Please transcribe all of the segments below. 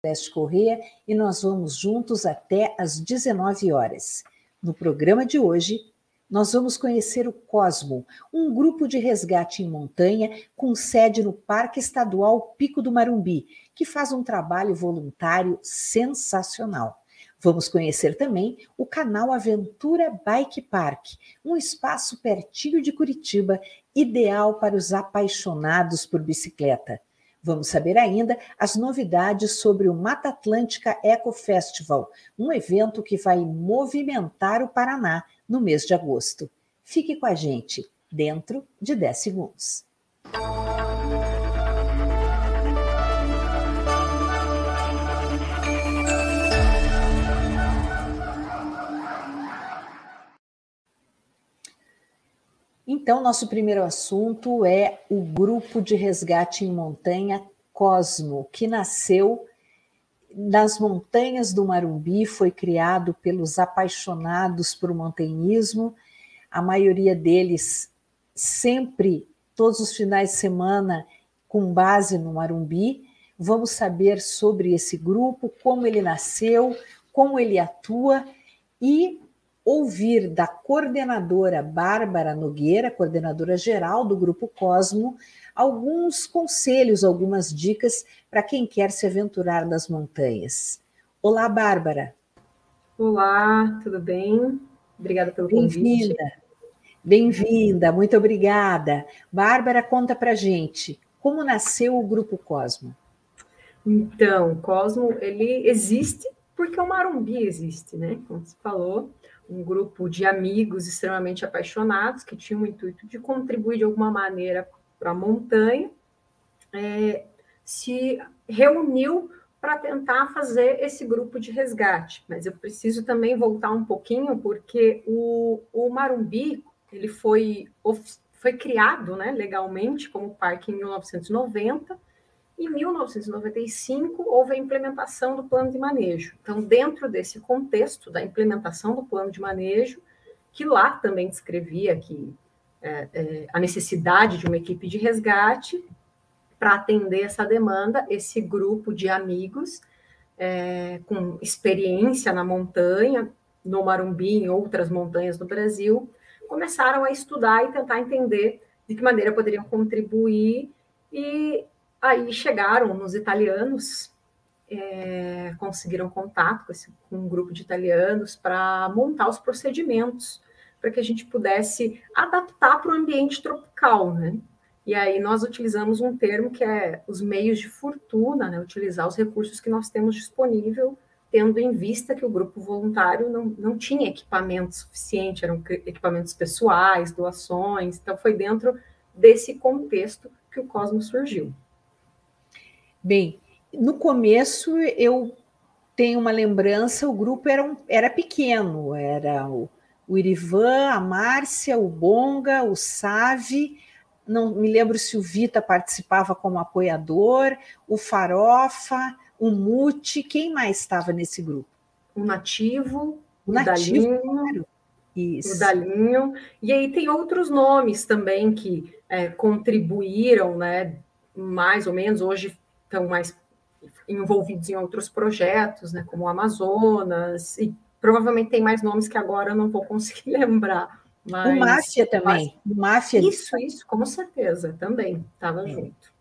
Celeste Corrêa e nós vamos juntos até às 19 horas. No programa de hoje, nós vamos conhecer o Cosmo, um grupo de resgate em montanha com sede no Parque Estadual Pico do Marumbi, que faz um trabalho voluntário sensacional. Vamos conhecer também o canal Aventura Bike Park, um espaço pertinho de Curitiba, ideal para os apaixonados por bicicleta. Vamos saber ainda as novidades sobre o Mata Atlântica Eco Festival, um evento que vai movimentar o Paraná no mês de agosto. Fique com a gente, dentro de 10 segundos. Então, nosso primeiro assunto é o grupo de resgate em montanha Cosmo, que nasceu nas montanhas do Marumbi, foi criado pelos apaixonados por montanhismo, a maioria deles sempre, todos os finais de semana, com base no Marumbi. Vamos saber sobre esse grupo, como ele nasceu, como ele atua e ouvir da coordenadora Bárbara Nogueira, coordenadora geral do Grupo Cosmo, alguns conselhos, algumas dicas para quem quer se aventurar nas montanhas. Olá, Bárbara. Olá, tudo bem? Obrigada pelo Bem convite. Bem-vinda. Bem-vinda, muito obrigada. Bárbara, conta para gente, como nasceu o Grupo Cosmo? Então, Cosmo, ele existe porque o Marumbi existe, né? Como você falou, um grupo de amigos extremamente apaixonados que tinham o intuito de contribuir de alguma maneira para a montanha, é, se reuniu para tentar fazer esse grupo de resgate. Mas eu preciso também voltar um pouquinho, porque o, o Marumbi ele foi, foi criado né, legalmente como parque em 1990, em 1995, houve a implementação do plano de manejo. Então, dentro desse contexto da implementação do plano de manejo, que lá também descrevia que é, é, a necessidade de uma equipe de resgate para atender essa demanda, esse grupo de amigos é, com experiência na montanha, no Marumbi, em outras montanhas do Brasil, começaram a estudar e tentar entender de que maneira poderiam contribuir e Aí chegaram nos italianos, é, conseguiram contato com, esse, com um grupo de italianos para montar os procedimentos para que a gente pudesse adaptar para o ambiente tropical, né? E aí nós utilizamos um termo que é os meios de fortuna, né? Utilizar os recursos que nós temos disponível, tendo em vista que o grupo voluntário não, não tinha equipamento suficiente, eram equipamentos pessoais, doações, então foi dentro desse contexto que o Cosmos surgiu. Bem, no começo eu tenho uma lembrança, o grupo era, um, era pequeno, era o, o Irivan, a Márcia, o Bonga, o Save, não me lembro se o Vita participava como apoiador, o Farofa, o Mute, quem mais estava nesse grupo? O Nativo, o, o Nativo, Dalinho, claro. Isso. o Dalinho, e aí tem outros nomes também que é, contribuíram, né, mais ou menos, hoje estão mais envolvidos em outros projetos, né, como o Amazonas, e provavelmente tem mais nomes que agora eu não vou conseguir lembrar. Mas, o Máfia também. Mas, Máfia. Isso, isso, com certeza, também estava é. junto.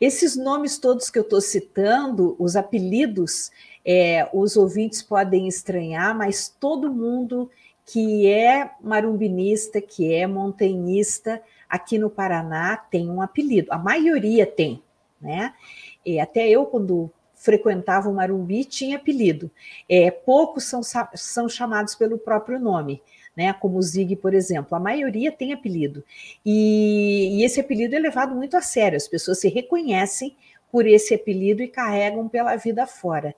Esses nomes todos que eu estou citando, os apelidos, é, os ouvintes podem estranhar, mas todo mundo que é marumbinista, que é montanhista, aqui no Paraná tem um apelido. A maioria tem, né? E até eu, quando frequentava o Marumbi, tinha apelido. É, poucos são, são chamados pelo próprio nome, né? Como o Zig, por exemplo. A maioria tem apelido. E, e esse apelido é levado muito a sério. As pessoas se reconhecem por esse apelido e carregam pela vida fora.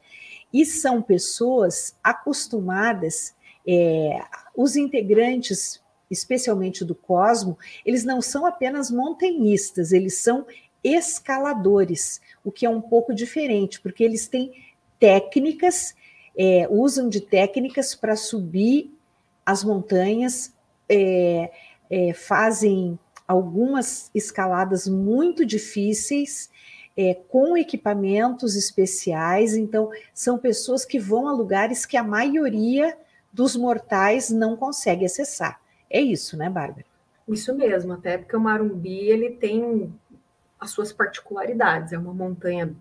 E são pessoas acostumadas, é, os integrantes, especialmente do Cosmo, eles não são apenas montanhistas, eles são escaladores, o que é um pouco diferente, porque eles têm técnicas, é, usam de técnicas para subir as montanhas, é, é, fazem algumas escaladas muito difíceis, é, com equipamentos especiais. Então, são pessoas que vão a lugares que a maioria dos mortais não consegue acessar. É isso, né, Bárbara? Isso mesmo, até porque o Marumbi ele tem as suas particularidades. É uma montanha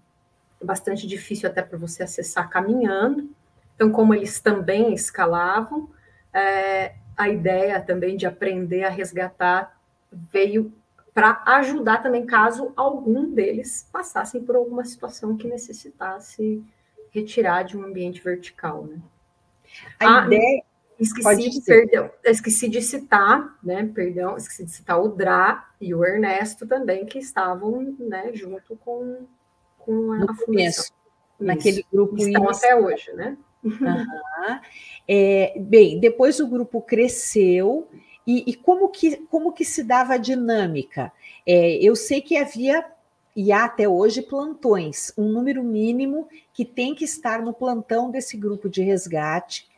bastante difícil até para você acessar caminhando. Então, como eles também escalavam, é, a ideia também de aprender a resgatar veio para ajudar também caso algum deles passassem por alguma situação que necessitasse retirar de um ambiente vertical, né? A ah, ideia esqueci, perdão, esqueci de citar, né? Perdão, esqueci de citar o Dra e o Ernesto também que estavam, né, junto com com a, no começo, naquele grupo estão até hoje, né? Uhum. É, bem, depois o grupo cresceu e, e, como, que, como que se dava a dinâmica? É, eu sei que havia, e há até hoje, plantões, um número mínimo que tem que estar no plantão desse grupo de resgate,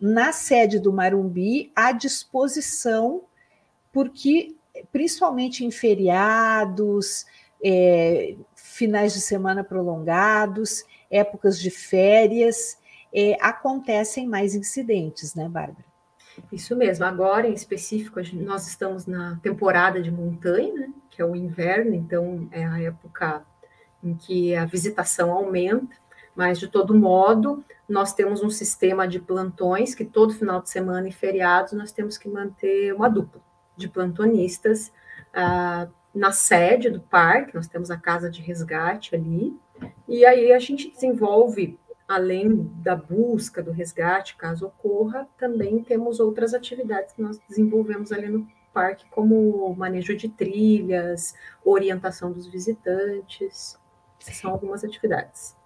na sede do Marumbi, à disposição, porque, principalmente em feriados, é, finais de semana prolongados, épocas de férias, é, acontecem mais incidentes, né, Bárbara? Isso mesmo. Agora, em específico, nós estamos na temporada de montanha, né, que é o inverno, então é a época em que a visitação aumenta, mas de todo modo, nós temos um sistema de plantões que todo final de semana e feriados nós temos que manter uma dupla de plantonistas ah, na sede do parque, nós temos a casa de resgate ali, e aí a gente desenvolve além da busca do resgate, caso ocorra, também temos outras atividades que nós desenvolvemos ali no parque, como manejo de trilhas, orientação dos visitantes. São algumas atividades.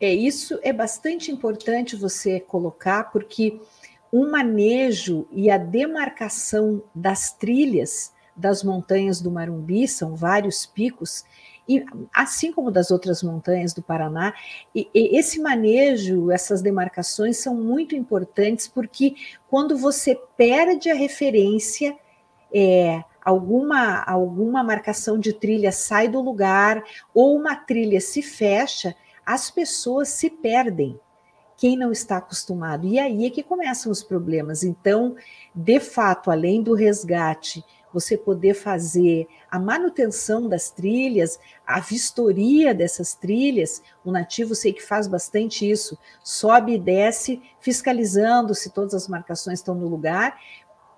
É isso é bastante importante você colocar, porque o manejo e a demarcação das trilhas das montanhas do Marumbi, são vários picos, e assim como das outras montanhas do Paraná, e, e esse manejo, essas demarcações são muito importantes porque quando você perde a referência, é, alguma, alguma marcação de trilha sai do lugar ou uma trilha se fecha, as pessoas se perdem. Quem não está acostumado. E aí é que começam os problemas. Então, de fato, além do resgate você poder fazer a manutenção das trilhas, a vistoria dessas trilhas. O nativo sei que faz bastante isso, sobe e desce, fiscalizando se todas as marcações estão no lugar,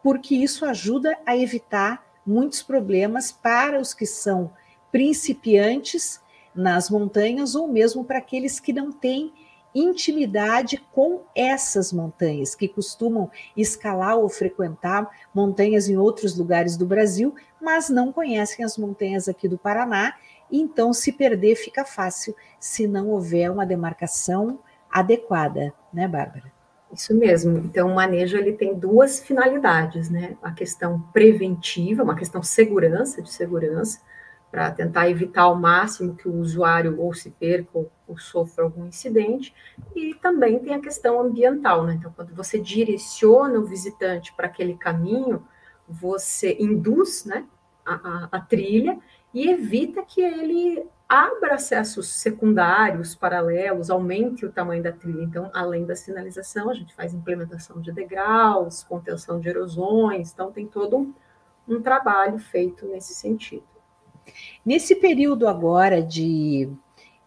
porque isso ajuda a evitar muitos problemas para os que são principiantes nas montanhas ou mesmo para aqueles que não têm intimidade com essas montanhas, que costumam escalar ou frequentar montanhas em outros lugares do Brasil, mas não conhecem as montanhas aqui do Paraná, então se perder fica fácil se não houver uma demarcação adequada, né, Bárbara? Isso mesmo. Então, o manejo ele tem duas finalidades, né? A questão preventiva, uma questão segurança, de segurança, para tentar evitar ao máximo que o usuário ou se perca ou, ou, sofra algum incidente, e também tem a questão ambiental, né? Então, quando você direciona o visitante para aquele caminho, você induz né, a, a, a, trilha e evita que ele abra acessos secundários, paralelos, aumente o tamanho da trilha. Então, além da sinalização, a gente faz implementação de degraus, contenção de erosões, então tem todo um, um trabalho feito nesse sentido. Nesse período agora de,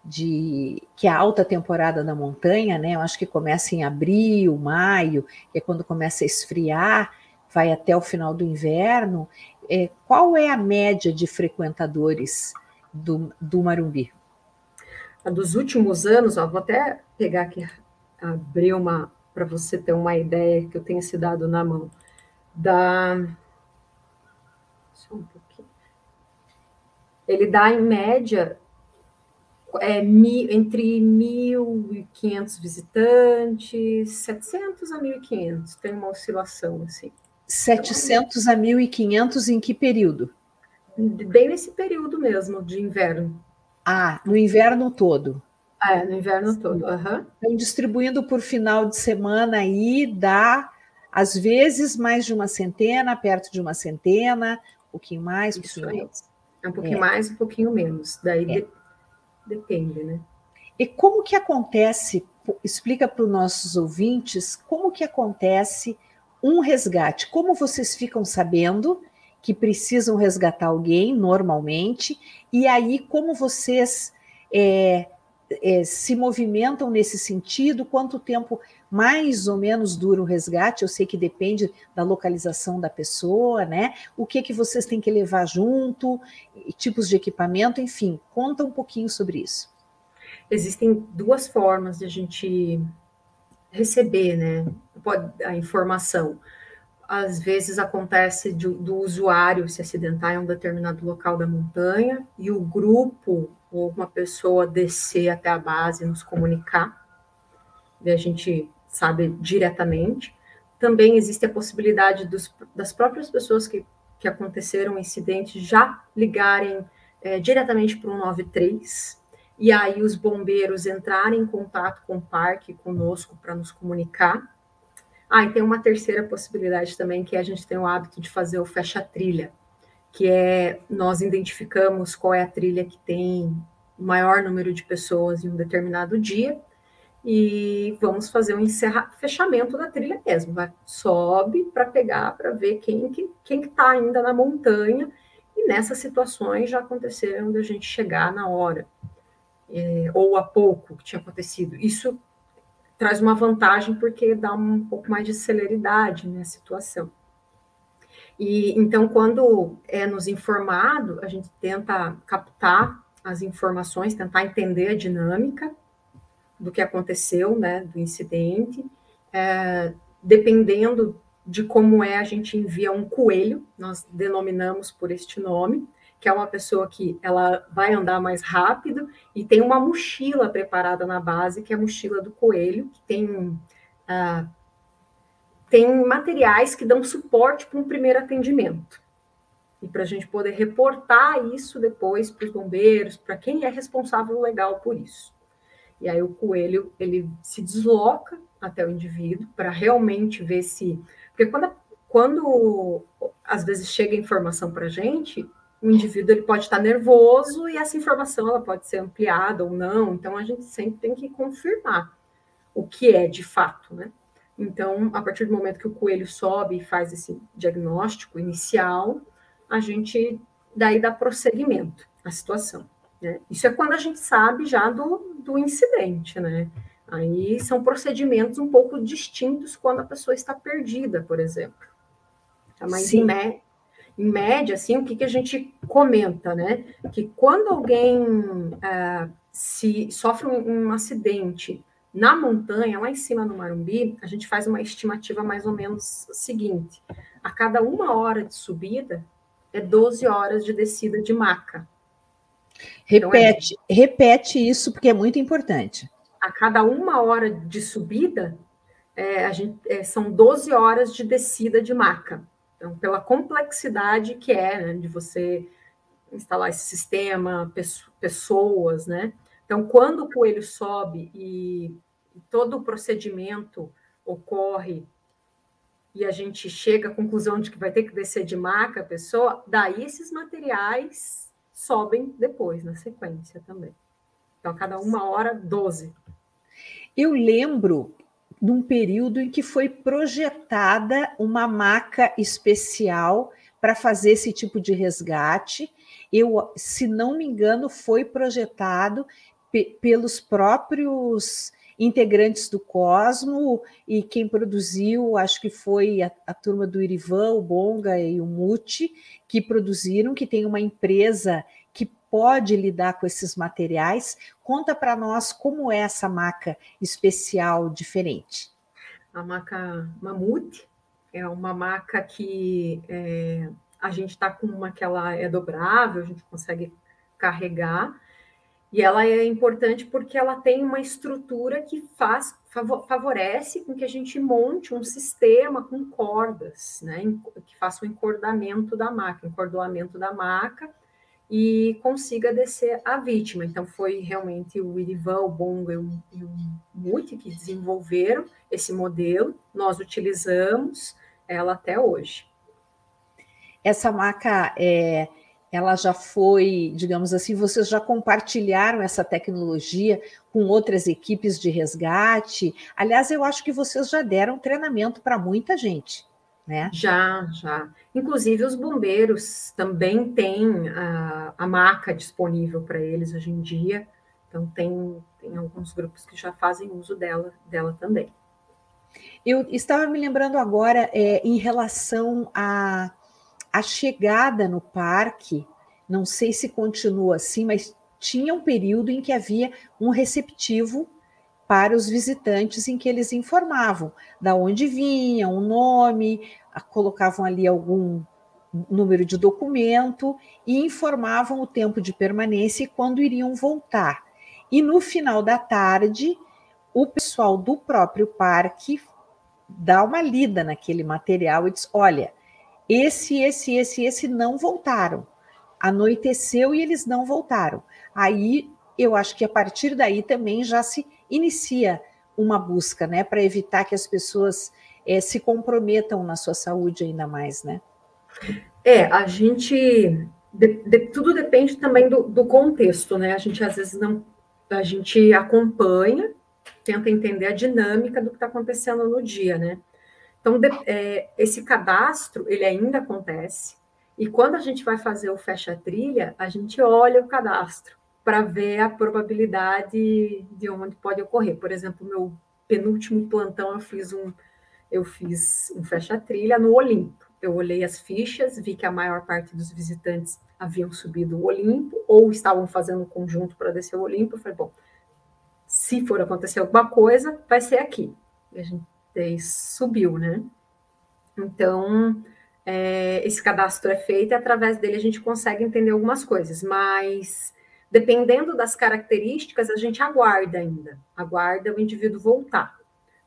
de que é a alta temporada da montanha, né? Eu acho que começa em abril, maio, que é quando começa a esfriar, vai até o final do inverno. É, qual é a média de frequentadores do, do Marumbi? A dos últimos anos, ó, vou até pegar aqui, abrir uma para você ter uma ideia que eu tenha se dado na mão. Da ele dá em média é, mil, entre 1.500 visitantes, 700 a 1.500, tem uma oscilação assim. 700 a 1.500 em que período? Bem nesse período mesmo, de inverno. Ah, no inverno todo. É, no inverno todo. Uhum. Então, distribuindo por final de semana aí, dá, às vezes, mais de uma centena, perto de uma centena, um pouquinho mais, um pouquinho menos. É um pouquinho é. mais, um pouquinho menos. Daí, é. depende, né? E como que acontece, explica para os nossos ouvintes, como que acontece um resgate? Como vocês ficam sabendo que precisam resgatar alguém normalmente? E aí, como vocês é, é, se movimentam nesse sentido? Quanto tempo mais ou menos dura o resgate? Eu sei que depende da localização da pessoa, né? O que que vocês têm que levar junto, tipos de equipamento, enfim, conta um pouquinho sobre isso. Existem duas formas de a gente receber, né, a informação. Às vezes acontece de, do usuário se acidentar em um determinado local da montanha e o grupo ou uma pessoa descer até a base e nos comunicar, e a gente sabe diretamente. Também existe a possibilidade dos, das próprias pessoas que, que aconteceram o incidente já ligarem é, diretamente para o 93, e aí os bombeiros entrarem em contato com o parque, conosco, para nos comunicar. Ah, e tem uma terceira possibilidade também, que é a gente tem o hábito de fazer o fecha-trilha, que é nós identificamos qual é a trilha que tem o maior número de pessoas em um determinado dia e vamos fazer um encerra, fechamento da trilha mesmo. Vai, sobe para pegar, para ver quem que quem está ainda na montanha. E nessas situações já aconteceram da gente chegar na hora, é, ou há pouco que tinha acontecido. Isso traz uma vantagem porque dá um pouco mais de celeridade na situação. E então, quando é nos informado, a gente tenta captar as informações, tentar entender a dinâmica do que aconteceu, né, do incidente. É, dependendo de como é, a gente envia um coelho, nós denominamos por este nome, que é uma pessoa que ela vai andar mais rápido e tem uma mochila preparada na base, que é a mochila do coelho, que tem uh, tem materiais que dão suporte para um primeiro atendimento. E para a gente poder reportar isso depois para os bombeiros, para quem é responsável legal por isso. E aí o coelho ele se desloca até o indivíduo para realmente ver se. Porque quando, quando às vezes chega informação para a gente, o indivíduo ele pode estar nervoso e essa informação ela pode ser ampliada ou não. Então a gente sempre tem que confirmar o que é de fato, né? Então, a partir do momento que o coelho sobe e faz esse diagnóstico inicial, a gente daí dá prosseguimento à situação. Né? Isso é quando a gente sabe já do, do incidente, né? Aí são procedimentos um pouco distintos quando a pessoa está perdida, por exemplo. Tá? Mas Sim. em, mé em média, assim, o que, que a gente comenta, né? Que quando alguém ah, se sofre um, um acidente na montanha, lá em cima do Marumbi, a gente faz uma estimativa mais ou menos seguinte: a cada uma hora de subida é 12 horas de descida de maca. Repete, então, é... repete isso porque é muito importante. A cada uma hora de subida, é, gente, é, são 12 horas de descida de maca. Então, pela complexidade que é né, de você instalar esse sistema, pessoas, né? Então, quando o coelho sobe e todo o procedimento ocorre e a gente chega à conclusão de que vai ter que descer de maca a pessoa, daí esses materiais sobem depois, na sequência também. Então, a cada uma hora, 12. Eu lembro de um período em que foi projetada uma maca especial para fazer esse tipo de resgate. Eu, se não me engano, foi projetado pelos próprios integrantes do Cosmo, e quem produziu, acho que foi a, a turma do Irivan, o Bonga e o Muti, que produziram, que tem uma empresa que pode lidar com esses materiais. Conta para nós como é essa maca especial diferente. A maca Mamute é uma maca que é, a gente está com uma que ela é dobrável, a gente consegue carregar, e ela é importante porque ela tem uma estrutura que faz favorece com que a gente monte um sistema com cordas, né, que faça o encordamento da maca, encordoamento da maca e consiga descer a vítima. Então foi realmente o Irivan, o Bongo e o, Muti que desenvolveram esse modelo. Nós utilizamos ela até hoje. Essa maca é ela já foi, digamos assim, vocês já compartilharam essa tecnologia com outras equipes de resgate? Aliás, eu acho que vocês já deram treinamento para muita gente, né? Já, já. Inclusive, os bombeiros também têm a, a maca disponível para eles hoje em dia. Então, tem, tem alguns grupos que já fazem uso dela, dela também. Eu estava me lembrando agora é, em relação a a chegada no parque, não sei se continua assim, mas tinha um período em que havia um receptivo para os visitantes em que eles informavam da onde vinham, o nome, colocavam ali algum número de documento e informavam o tempo de permanência e quando iriam voltar. E no final da tarde, o pessoal do próprio parque dá uma lida naquele material e diz: olha, esse, esse, esse, esse não voltaram. Anoiteceu e eles não voltaram. Aí eu acho que a partir daí também já se inicia uma busca, né, para evitar que as pessoas é, se comprometam na sua saúde ainda mais, né? É, a gente de, de, tudo depende também do, do, contexto, né? A gente às vezes não, a gente acompanha, tenta entender a dinâmica do que está acontecendo no dia, né? Então, de, é, esse cadastro, ele ainda acontece, e quando a gente vai fazer o fecha-trilha, a gente olha o cadastro para ver a probabilidade de onde pode ocorrer. Por exemplo, meu penúltimo plantão, eu fiz um, eu fiz um fecha-trilha no Olimpo. Eu olhei as fichas, vi que a maior parte dos visitantes haviam subido o Olimpo ou estavam fazendo um conjunto para descer o Olimpo. Eu falei, bom, se for acontecer alguma coisa, vai ser aqui. E a gente subiu, né? Então, é, esse cadastro é feito e através dele a gente consegue entender algumas coisas, mas dependendo das características, a gente aguarda ainda, aguarda o indivíduo voltar.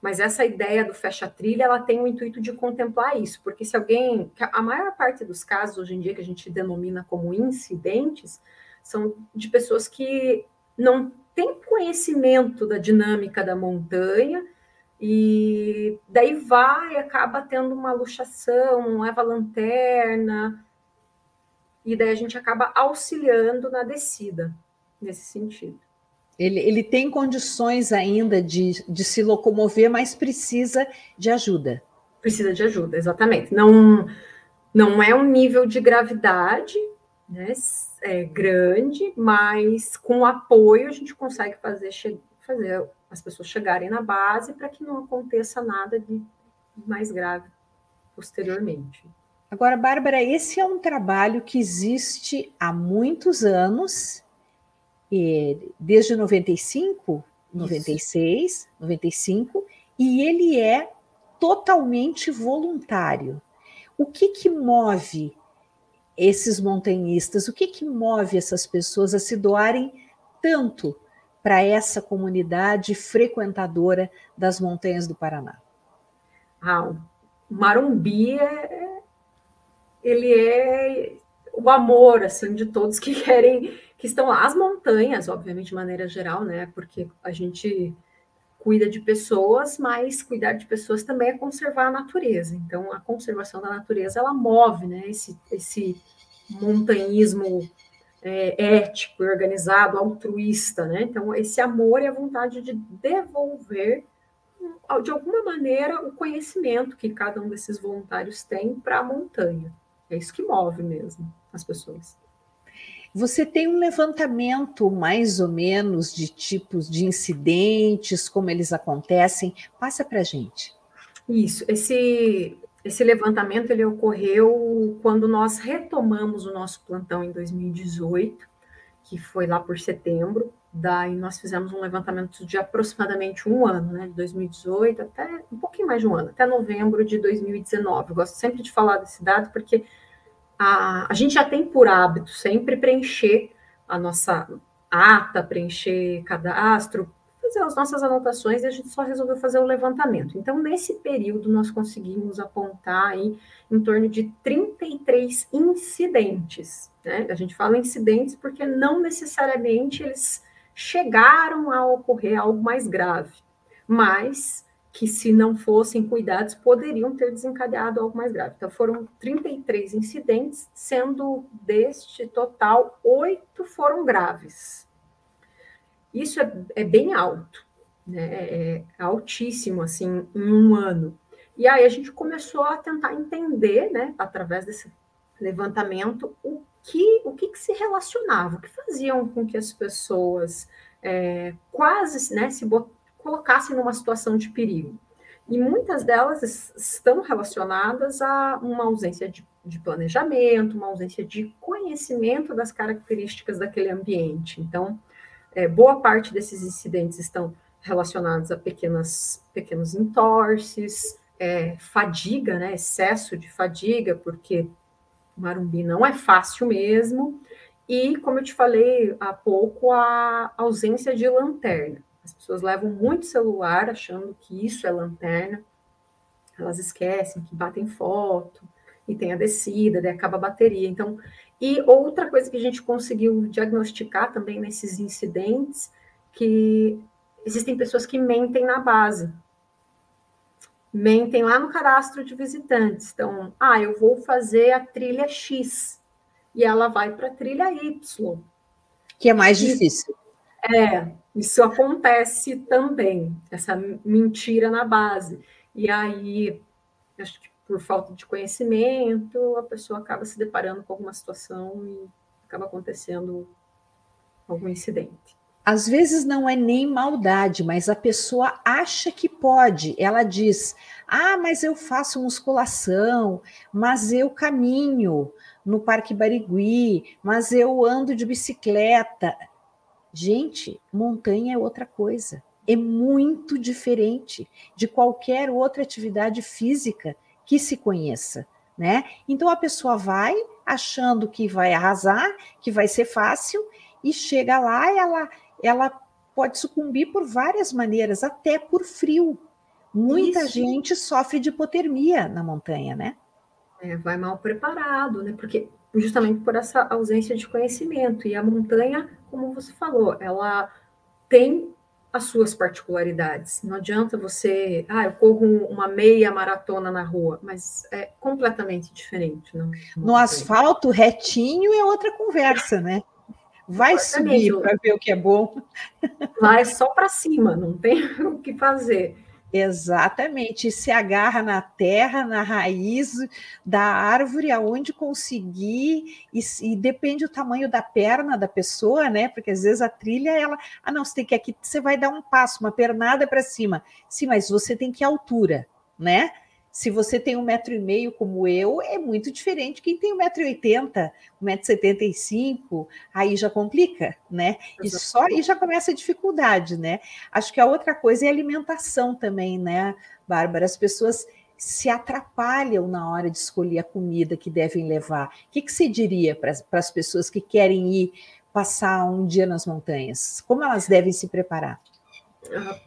Mas essa ideia do fecha-trilha, ela tem o intuito de contemplar isso, porque se alguém, a maior parte dos casos hoje em dia que a gente denomina como incidentes, são de pessoas que não têm conhecimento da dinâmica da montanha e daí vai, acaba tendo uma luxação, leva lanterna, e daí a gente acaba auxiliando na descida, nesse sentido. Ele, ele tem condições ainda de, de se locomover, mas precisa de ajuda. Precisa de ajuda, exatamente. Não, não é um nível de gravidade né, é grande, mas com apoio a gente consegue fazer, fazer as pessoas chegarem na base para que não aconteça nada de mais grave posteriormente. Agora, Bárbara, esse é um trabalho que existe há muitos anos, desde 95, 96, Isso. 95, e ele é totalmente voluntário. O que, que move esses montanhistas? O que, que move essas pessoas a se doarem tanto para essa comunidade frequentadora das montanhas do Paraná? Ah, o Marumbi é, ele é o amor assim de todos que querem que estão lá. As montanhas, obviamente, de maneira geral, né? Porque a gente cuida de pessoas, mas cuidar de pessoas também é conservar a natureza. Então, a conservação da natureza ela move, né? Esse, esse montanhismo é, ético, organizado, altruísta, né? Então, esse amor e a vontade de devolver, de alguma maneira, o conhecimento que cada um desses voluntários tem para a montanha. É isso que move mesmo as pessoas. Você tem um levantamento mais ou menos de tipos de incidentes, como eles acontecem? Passa para a gente. Isso. Esse esse levantamento ele ocorreu quando nós retomamos o nosso plantão em 2018, que foi lá por setembro. Daí nós fizemos um levantamento de aproximadamente um ano, né, de 2018 até um pouquinho mais de um ano, até novembro de 2019. Eu gosto sempre de falar desse dado porque a, a gente já tem por hábito sempre preencher a nossa ata, preencher cadastro, fazer as nossas anotações e a gente só resolveu fazer o levantamento. Então, nesse período, nós conseguimos apontar aí em torno de 33 incidentes. Né? A gente fala incidentes porque não necessariamente eles chegaram a ocorrer algo mais grave, mas que, se não fossem cuidados, poderiam ter desencadeado algo mais grave. Então, foram 33 incidentes, sendo deste total, oito foram graves. Isso é, é bem alto, né? É, é altíssimo, assim, em um ano. E aí a gente começou a tentar entender, né, através desse levantamento, o que, o que, que se relacionava, o que faziam com que as pessoas é, quase né, se colocassem numa situação de perigo. E muitas delas estão relacionadas a uma ausência de, de planejamento, uma ausência de conhecimento das características daquele ambiente. Então, é, boa parte desses incidentes estão relacionados a pequenas, pequenos entorces, é, fadiga, né, excesso de fadiga, porque Marumbi não é fácil mesmo, e, como eu te falei há pouco, a ausência de lanterna. As pessoas levam muito celular achando que isso é lanterna, elas esquecem que batem foto e tem a descida, daí acaba a bateria. Então, e outra coisa que a gente conseguiu diagnosticar também nesses incidentes, que existem pessoas que mentem na base mentem lá no cadastro de visitantes. Então, ah, eu vou fazer a trilha X e ela vai para a trilha Y. Que é mais e, difícil. É, isso acontece também, essa mentira na base. E aí, acho que por falta de conhecimento, a pessoa acaba se deparando com alguma situação e acaba acontecendo algum incidente às vezes não é nem maldade, mas a pessoa acha que pode. Ela diz: Ah, mas eu faço musculação, mas eu caminho no Parque Barigui, mas eu ando de bicicleta. Gente, montanha é outra coisa. É muito diferente de qualquer outra atividade física que se conheça, né? Então a pessoa vai achando que vai arrasar, que vai ser fácil e chega lá ela ela pode sucumbir por várias maneiras, até por frio. Muita Isso. gente sofre de hipotermia na montanha, né? É, vai mal preparado, né? Porque justamente por essa ausência de conhecimento. E a montanha, como você falou, ela tem as suas particularidades. Não adianta você, ah, eu corro uma meia maratona na rua, mas é completamente diferente. Não? No asfalto retinho é outra conversa, né? Vai subir para ver o que é bom. Vai só para cima, não tem o que fazer. Exatamente, se agarra na terra, na raiz da árvore, aonde conseguir, e, e, depende do tamanho da perna da pessoa, né? Porque às vezes a trilha, ela, ah, não, você tem que aqui, você vai dar um passo, uma pernada para cima. Sim, mas você tem que ir à altura, né? Se você tem um metro e meio como eu, é muito diferente quem tem um metro e oitenta, um metro e setenta e cinco, aí já complica, né? E só aí já começa a dificuldade, né? Acho que a outra coisa é a alimentação também, né, Bárbara? As pessoas se atrapalham na hora de escolher a comida que devem levar. O que, que você diria para as pessoas que querem ir passar um dia nas montanhas? Como elas devem se preparar?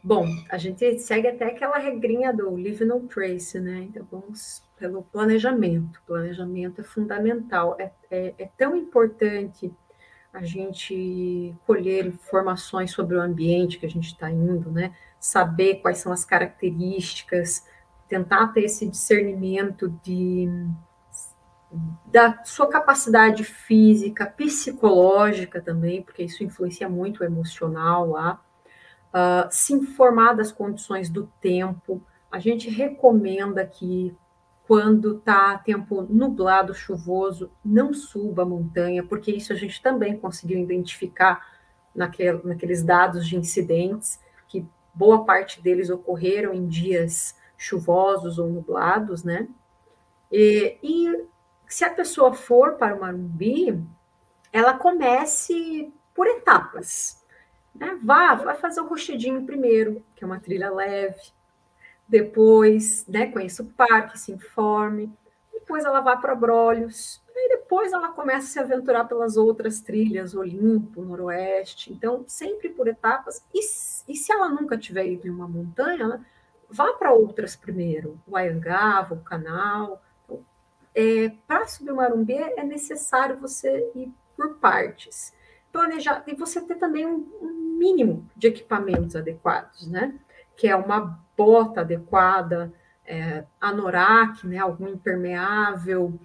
Bom, a gente segue até aquela regrinha do Live No Trace, né? Então vamos pelo planejamento. Planejamento é fundamental. É, é, é tão importante a gente colher informações sobre o ambiente que a gente está indo, né? Saber quais são as características, tentar ter esse discernimento de da sua capacidade física, psicológica também, porque isso influencia muito o emocional lá uh, se informar das condições do tempo. A gente recomenda que quando está tempo nublado, chuvoso, não suba a montanha, porque isso a gente também conseguiu identificar naquel, naqueles dados de incidentes, que boa parte deles ocorreram em dias chuvosos ou nublados, né? E, e se a pessoa for para o Marumbi, ela comece por etapas. Né? Vá, vai fazer o rochedinho primeiro, que é uma trilha leve. Depois, né, conheça o parque, se informe. Depois ela vai para Brolhos. E depois ela começa a se aventurar pelas outras trilhas, Olimpo, Noroeste. Então, sempre por etapas. E, e se ela nunca tiver ido em uma montanha, ela vá para outras primeiro. O o Canal. Então, é, para subir o Marumbi é necessário você ir por partes planejar e você ter também um, mínimo de equipamentos adequados, né? que é uma bota adequada, é, anorak, né, algum impermeável,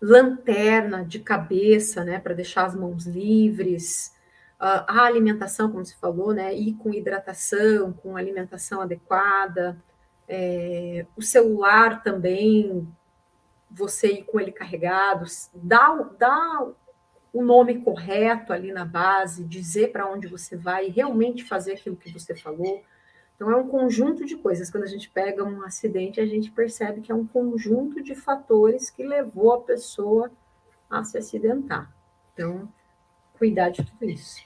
lanterna de cabeça, né, para deixar as mãos livres, uh, a alimentação, como você falou, né, ir com hidratação, com alimentação adequada, é, o celular também, você ir com ele carregado, dá, dá o nome correto ali na base, dizer para onde você vai e realmente fazer aquilo que você falou. Então, é um conjunto de coisas. Quando a gente pega um acidente, a gente percebe que é um conjunto de fatores que levou a pessoa a se acidentar. Então, cuidar de tudo isso.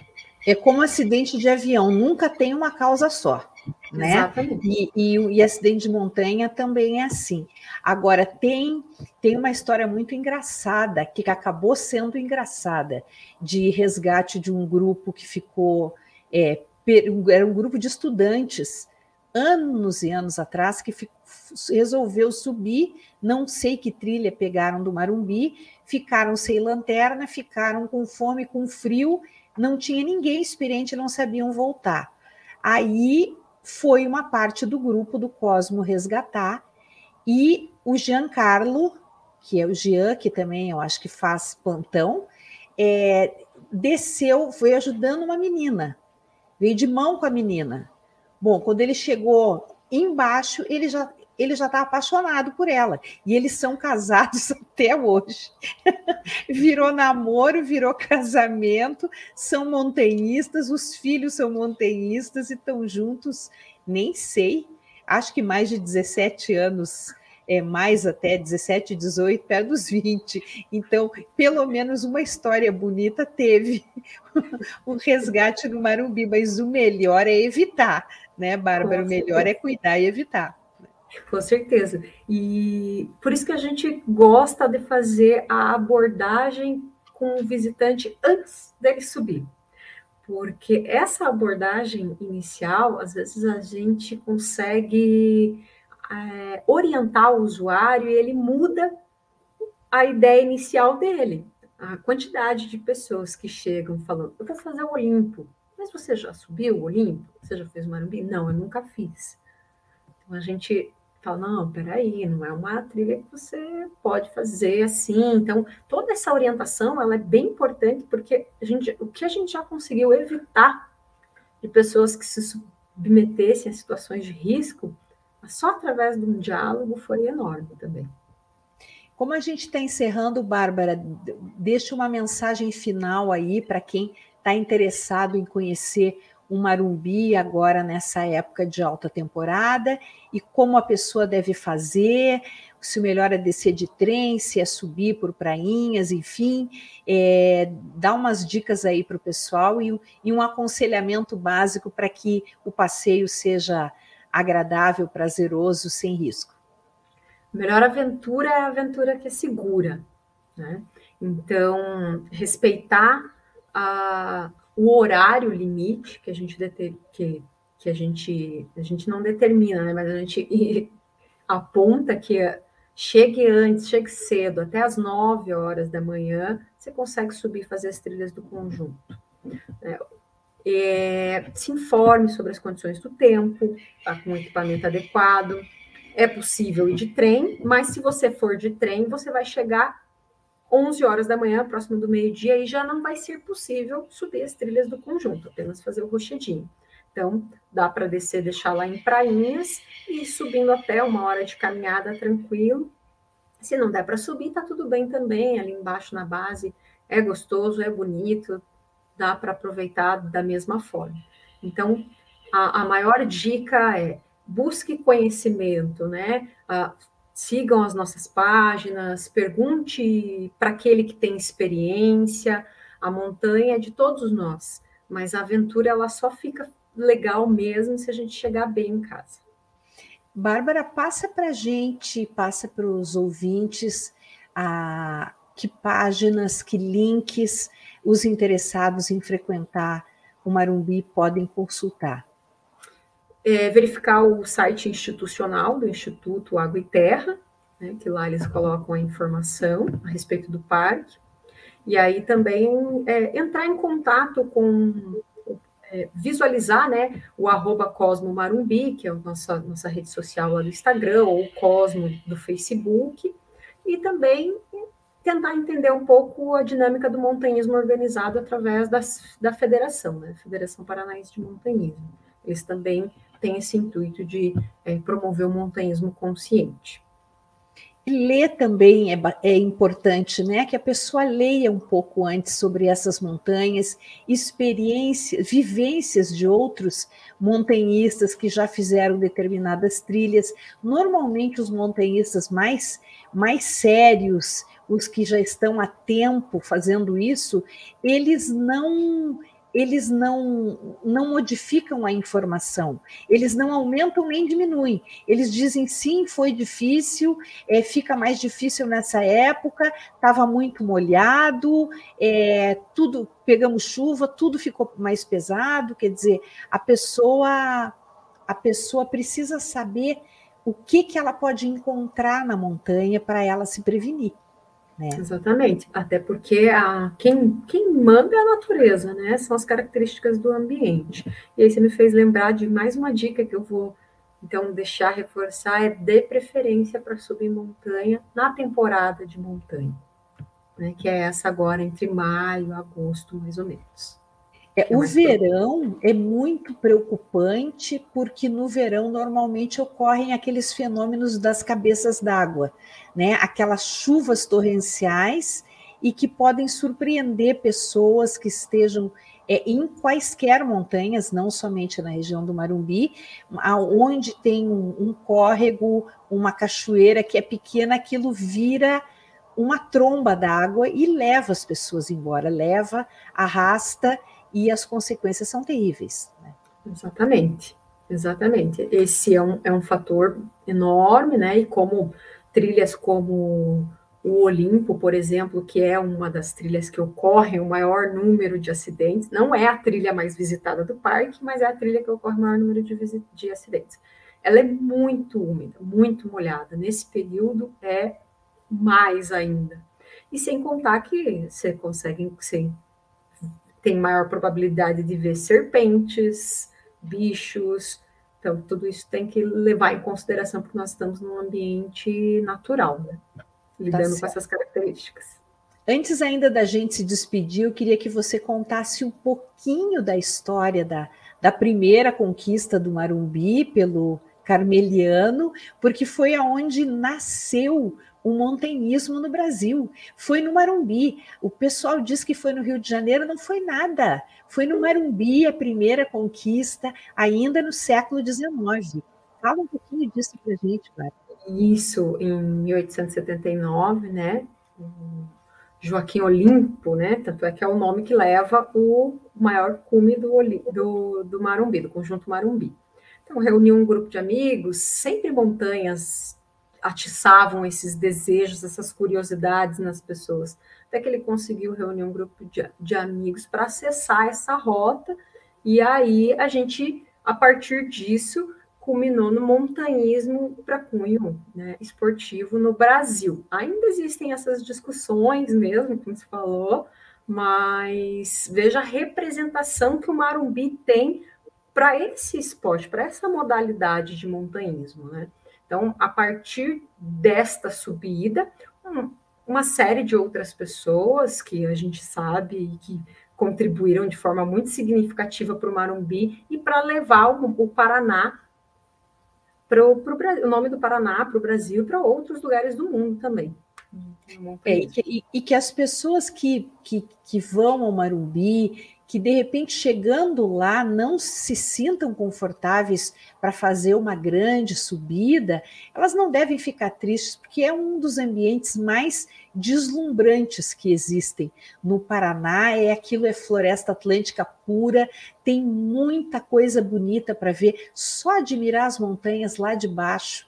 É como acidente de avião, nunca tem uma causa só. Né? Exatamente. E, e, e, acidente de montanha também é assim. Agora, tem, tem uma história muito engraçada, que acabou sendo engraçada, de resgate de um grupo que ficou é, era um grupo de estudantes, anos e anos atrás, que resolveu subir, não sei que trilha pegaram do Marumbi, ficaram sem lanterna, ficaram com fome, com frio, não tinha ninguém experiente, não sabiam voltar. Aí foi uma parte do grupo do Cosmo resgatar, e o Giancarlo, que é o Jean, que também eu acho que faz plantão, é, desceu, foi ajudando uma menina veio de mão com a menina. Bom, quando ele chegou embaixo, ele já ele já está apaixonado por ela. E eles são casados até hoje. virou namoro, virou casamento, são montanhistas, os filhos são montanhistas e estão juntos, nem sei, acho que mais de 17 anos é, mais até 17, 18, perto dos 20. Então, pelo menos uma história bonita teve o resgate no Marumbi, mas o melhor é evitar, né, Bárbara? O melhor é cuidar e evitar. Com certeza. E por isso que a gente gosta de fazer a abordagem com o visitante antes dele subir. Porque essa abordagem inicial, às vezes a gente consegue é, orientar o usuário e ele muda a ideia inicial dele. A quantidade de pessoas que chegam falando, eu vou fazer o Olimpo, mas você já subiu o Olimpo? Você já fez Marumbi? Não, eu nunca fiz. Então a gente fala, não, peraí, não é uma trilha que você pode fazer assim. Então, toda essa orientação, ela é bem importante, porque a gente, o que a gente já conseguiu evitar de pessoas que se submetessem a situações de risco, só através de um diálogo foi enorme também. Como a gente está encerrando, Bárbara, deixa uma mensagem final aí para quem está interessado em conhecer o Marumbi agora nessa época de alta temporada e como a pessoa deve fazer, se o melhor é descer de trem, se é subir por prainhas, enfim, é, dá umas dicas aí para o pessoal e, e um aconselhamento básico para que o passeio seja agradável, prazeroso, sem risco. Melhor aventura é a aventura que é segura, né? Então, respeitar a, o horário limite que a gente que, que a gente a gente não determina, né? Mas a gente aponta que chegue antes, chegue cedo, até as 9 horas da manhã, você consegue subir e fazer as trilhas do conjunto. É, é, se informe sobre as condições do tempo, tá com o equipamento adequado. É possível ir de trem, mas se você for de trem, você vai chegar 11 horas da manhã, próximo do meio-dia, e já não vai ser possível subir as trilhas do conjunto, apenas fazer o rochedinho. Então, dá para descer, deixar lá em prainhas e subindo até uma hora de caminhada tranquilo. Se não der para subir, tá tudo bem também, ali embaixo na base. É gostoso, é bonito, dá para aproveitar da mesma forma. Então, a, a, maior dica é busque conhecimento, né? Uh, sigam as nossas páginas, pergunte para aquele que tem experiência. A montanha é de todos nós, mas a aventura ela só fica legal mesmo se a gente chegar bem em casa. Bárbara, passa para a gente, passa para os ouvintes, a, que páginas, que links os interessados em frequentar o Marumbi podem consultar? É, verificar o site institucional do Instituto Água e Terra, né, que lá eles colocam a informação a respeito do parque, e aí também é, entrar em contato com é, visualizar né, o arroba Cosmo Marumbi, que é a nossa, nossa rede social lá do Instagram, ou Cosmo do Facebook, e também tentar entender um pouco a dinâmica do montanhismo organizado através das, da federação, né, Federação Paranaense de Montanhismo. Eles também têm esse intuito de é, promover o montanhismo consciente. Ler também é, é, importante, né? Que a pessoa leia um pouco antes sobre essas montanhas, experiências, vivências de outros montanhistas que já fizeram determinadas trilhas. Normalmente, os montanhistas mais, mais sérios, os que já estão há tempo fazendo isso, eles não eles não, não modificam a informação, eles não aumentam nem diminuem. Eles dizem sim, foi difícil, é, fica mais difícil nessa época, estava muito molhado, é, tudo pegamos chuva, tudo ficou mais pesado. Quer dizer, a pessoa a pessoa precisa saber o que, que ela pode encontrar na montanha para ela se prevenir. Né? Exatamente, até porque a, quem, quem manda é a natureza, né? São as características do ambiente. E aí você me fez lembrar de mais uma dica que eu vou então deixar reforçar é de preferência para subir montanha na temporada de montanha, né? Que é essa agora entre maio e agosto, mais ou menos. É, o verão é muito preocupante porque no verão normalmente ocorrem aqueles fenômenos das cabeças d'água, né? Aquelas chuvas torrenciais e que podem surpreender pessoas que estejam é, em quaisquer montanhas, não somente na região do Marumbi, onde tem um, um córrego, uma cachoeira que é pequena, aquilo vira uma tromba d'água e leva as pessoas embora, leva, arrasta e as consequências são terríveis. Né? Exatamente, exatamente. Esse é um, é um fator enorme, né? E como trilhas como o Olimpo, por exemplo, que é uma das trilhas que ocorre o maior número de acidentes, não é a trilha mais visitada do parque, mas é a trilha que ocorre o maior número de, de acidentes. Ela é muito úmida, muito molhada. Nesse período é mais ainda. E sem contar que você consegue, você tem maior probabilidade de ver serpentes, bichos. Então, tudo isso tem que levar em consideração, porque nós estamos num ambiente natural, né? lidando tá com essas características. Antes ainda da gente se despedir, eu queria que você contasse um pouquinho da história da, da primeira conquista do Marumbi pelo Carmeliano, porque foi aonde nasceu o montanhismo no Brasil. Foi no Marumbi. O pessoal diz que foi no Rio de Janeiro, não foi nada. Foi no Marumbi a primeira conquista, ainda no século XIX. Fala um pouquinho disso para a gente, Bárbara. Isso, em 1879, né? Joaquim Olimpo, né? Tanto é que é o nome que leva o maior cume do, do, do Marumbi, do conjunto Marumbi. Então, reuniu um grupo de amigos, sempre montanhas atiçavam esses desejos, essas curiosidades nas pessoas. Até que ele conseguiu reunir um grupo de, de amigos para acessar essa rota, e aí a gente, a partir disso, culminou no montanhismo para cunho né, esportivo no Brasil. Ainda existem essas discussões mesmo, como você falou, mas veja a representação que o Marumbi tem para esse esporte, para essa modalidade de montanhismo, né? Então, a partir desta subida, uma série de outras pessoas que a gente sabe que contribuíram de forma muito significativa para o Marumbi e para levar o, o Paraná para o nome do Paraná para o Brasil e para outros lugares do mundo também. É, e, que, e, que, as pessoas que, que, que vão ao Marumbi, que de repente chegando lá não se sintam confortáveis para fazer uma grande subida, elas não devem ficar tristes, porque é um dos ambientes mais deslumbrantes que existem no Paraná. É aquilo, é floresta atlântica pura, tem muita coisa bonita para ver, só admirar as montanhas lá de baixo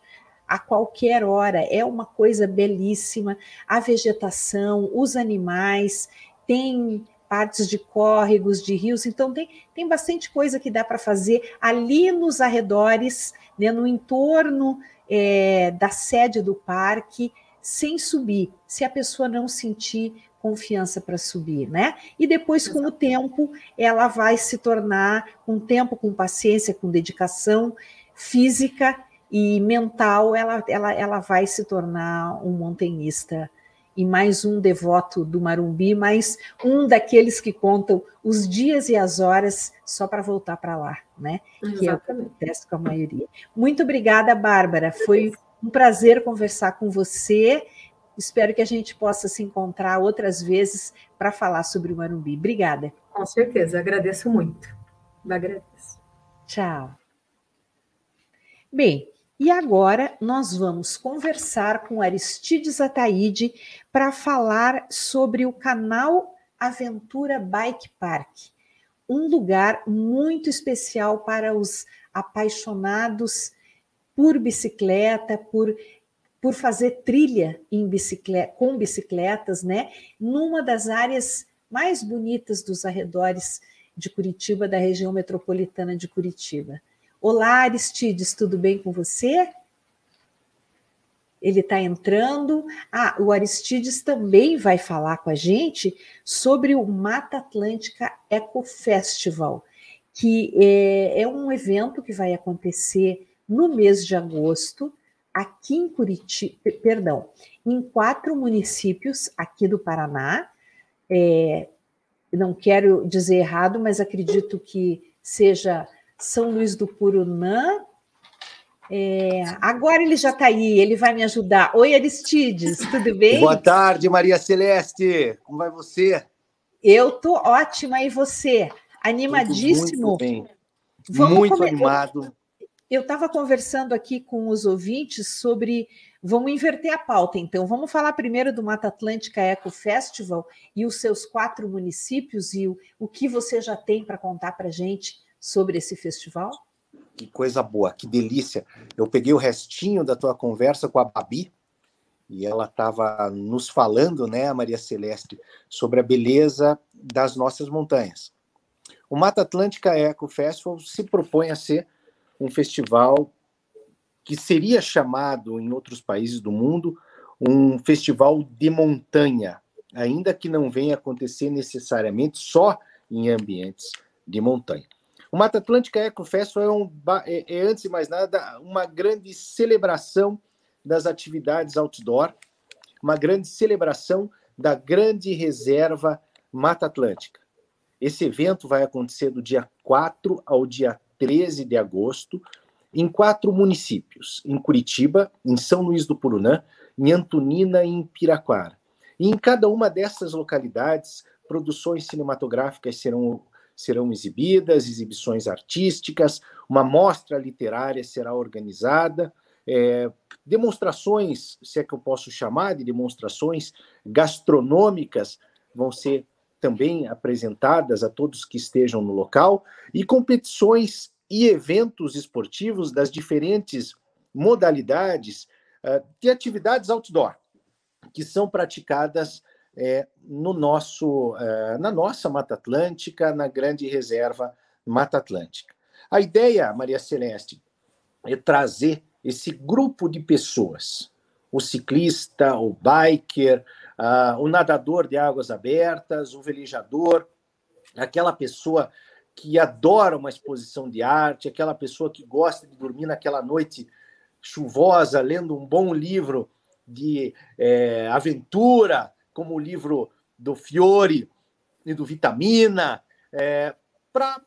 a qualquer hora. É uma coisa belíssima. A vegetação, os animais, tem partes de córregos, de rios, então tem, tem bastante coisa que dá para fazer ali nos arredores, né, no entorno é, da sede do parque, sem subir, se a pessoa não sentir confiança para subir, né? E depois, com o tempo, ela vai se tornar, com tempo, com paciência, com dedicação física e mental, ela, ela, ela vai se tornar um montanhista e mais um devoto do Marumbi, mais um daqueles que contam os dias e as horas só para voltar para lá, né? Exatamente. Que é o que acontece com a maioria. Muito obrigada, Bárbara. Foi um prazer conversar com você. Espero que a gente possa se encontrar outras vezes para falar sobre o Marumbi. Obrigada. Com certeza, agradeço muito. Agradeço. Tchau. Bem, e agora nós vamos conversar com Aristides Ataíde para falar sobre o canal Aventura Bike Park, um lugar muito especial para os apaixonados por bicicleta, por, por fazer trilha em bicicleta, com bicicletas, né? Numa das áreas mais bonitas dos arredores de Curitiba, da região metropolitana de Curitiba. Olá, Aristides, tudo bem com você? Ele está entrando. Ah, o Aristides também vai falar com a gente sobre o Mata Atlântica Eco Festival, que é, é um evento que vai acontecer no mês de agosto, aqui em Curitiba, perdão, em quatro municípios aqui do Paraná. É, não quero dizer errado, mas acredito que seja são Luís do Purunã. É, agora ele já está aí, ele vai me ajudar. Oi, Aristides, tudo bem? Boa tarde, Maria Celeste. Como vai você? Eu tô ótima, e você? Animadíssimo? Muito bem. Vamos muito animado. Eu estava conversando aqui com os ouvintes sobre. Vamos inverter a pauta, então. Vamos falar primeiro do Mata Atlântica Eco Festival e os seus quatro municípios e o, o que você já tem para contar para a gente sobre esse festival? Que coisa boa, que delícia. Eu peguei o restinho da tua conversa com a Babi e ela estava nos falando, né, Maria Celeste, sobre a beleza das nossas montanhas. O Mata Atlântica Eco Festival se propõe a ser um festival que seria chamado em outros países do mundo um festival de montanha, ainda que não venha acontecer necessariamente só em ambientes de montanha. O Mata Atlântica Eco Festival é, um, é, é, antes de mais nada, uma grande celebração das atividades outdoor, uma grande celebração da grande reserva Mata Atlântica. Esse evento vai acontecer do dia 4 ao dia 13 de agosto, em quatro municípios: em Curitiba, em São Luís do Purunã, em Antonina e em Piraquara. E em cada uma dessas localidades, produções cinematográficas serão serão exibidas, exibições artísticas, uma mostra literária será organizada, é, demonstrações, se é que eu posso chamar de demonstrações gastronômicas, vão ser também apresentadas a todos que estejam no local, e competições e eventos esportivos das diferentes modalidades uh, de atividades outdoor que são praticadas é, no nosso, é, na nossa Mata Atlântica, na grande reserva Mata Atlântica. A ideia, Maria Celeste, é trazer esse grupo de pessoas, o ciclista, o biker, uh, o nadador de águas abertas, o velejador, aquela pessoa que adora uma exposição de arte, aquela pessoa que gosta de dormir naquela noite chuvosa, lendo um bom livro de é, aventura, como o livro do Fiore e do Vitamina, é, para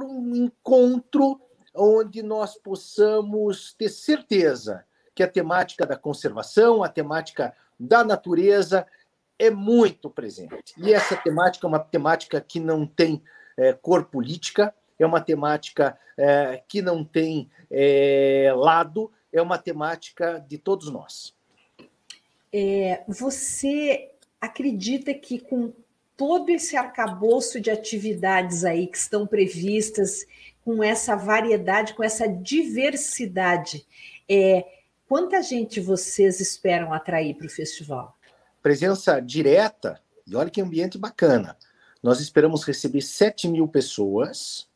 um encontro onde nós possamos ter certeza que a temática da conservação, a temática da natureza é muito presente. E essa temática é uma temática que não tem é, cor política, é uma temática é, que não tem é, lado, é uma temática de todos nós. É, você acredita que com todo esse arcabouço de atividades aí que estão previstas, com essa variedade, com essa diversidade, é, quanta gente vocês esperam atrair para o festival? Presença direta, e olha que ambiente bacana. Nós esperamos receber 7 mil pessoas,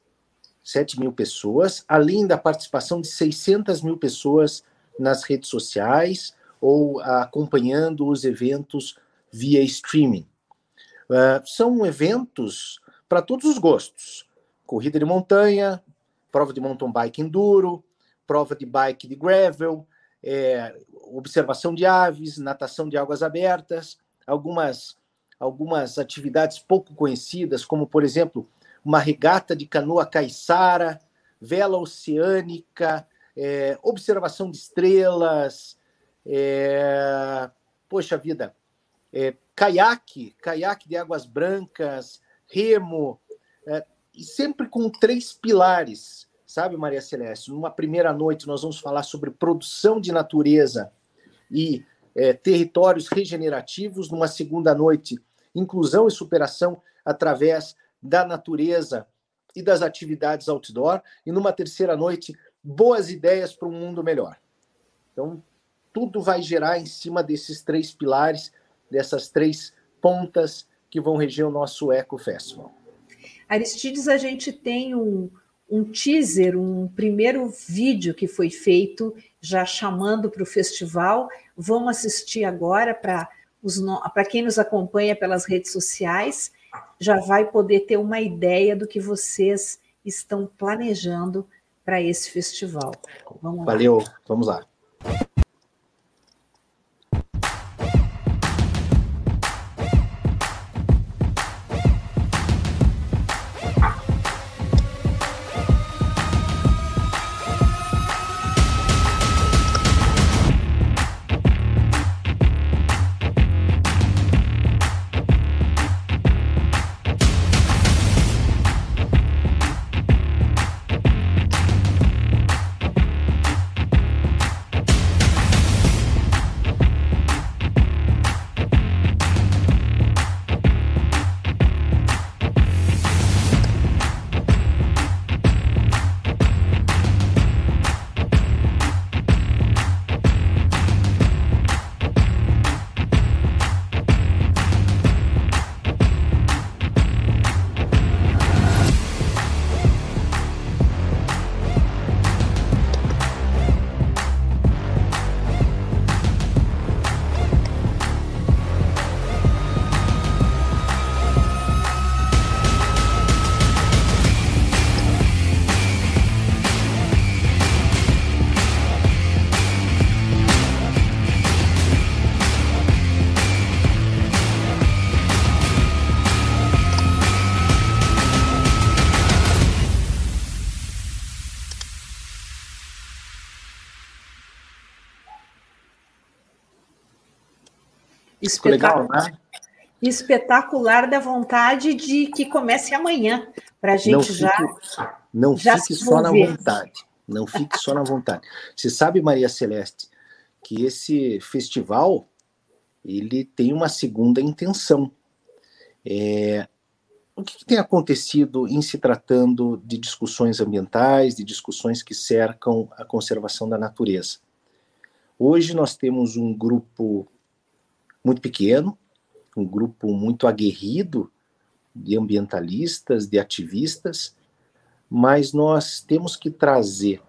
7 mil pessoas, além da participação de 600 mil pessoas nas redes sociais, ou acompanhando os eventos via streaming. Uh, são eventos para todos os gostos: corrida de montanha, prova de mountain bike enduro, prova de bike de gravel, é, observação de aves, natação de águas abertas, algumas, algumas atividades pouco conhecidas, como, por exemplo, uma regata de canoa caiçara, vela oceânica, é, observação de estrelas, é, poxa vida, é, caiaque, caiaque de águas brancas, remo, é, e sempre com três pilares, sabe, Maria Celeste? Numa primeira noite nós vamos falar sobre produção de natureza e é, territórios regenerativos, numa segunda noite, inclusão e superação através da natureza e das atividades outdoor, e numa terceira noite, boas ideias para um mundo melhor. Então, tudo vai gerar em cima desses três pilares, dessas três pontas que vão reger o nosso Eco Festival. Aristides, a gente tem um, um teaser, um primeiro vídeo que foi feito, já chamando para o festival. Vamos assistir agora para quem nos acompanha pelas redes sociais, já vai poder ter uma ideia do que vocês estão planejando para esse festival. Vamos Valeu, lá. vamos lá. Espetacular. Legal, né? Espetacular da vontade de que comece amanhã, para a gente não já. Fique, não já fique só na vontade. Não fique só na vontade. Você sabe, Maria Celeste, que esse festival ele tem uma segunda intenção. É, o que, que, tem acontecido em se tratando de discussões ambientais, de discussões que cercam a conservação da natureza? Hoje nós temos um grupo muito pequeno, um grupo muito aguerrido de ambientalistas, de ativistas, mas nós temos que trazer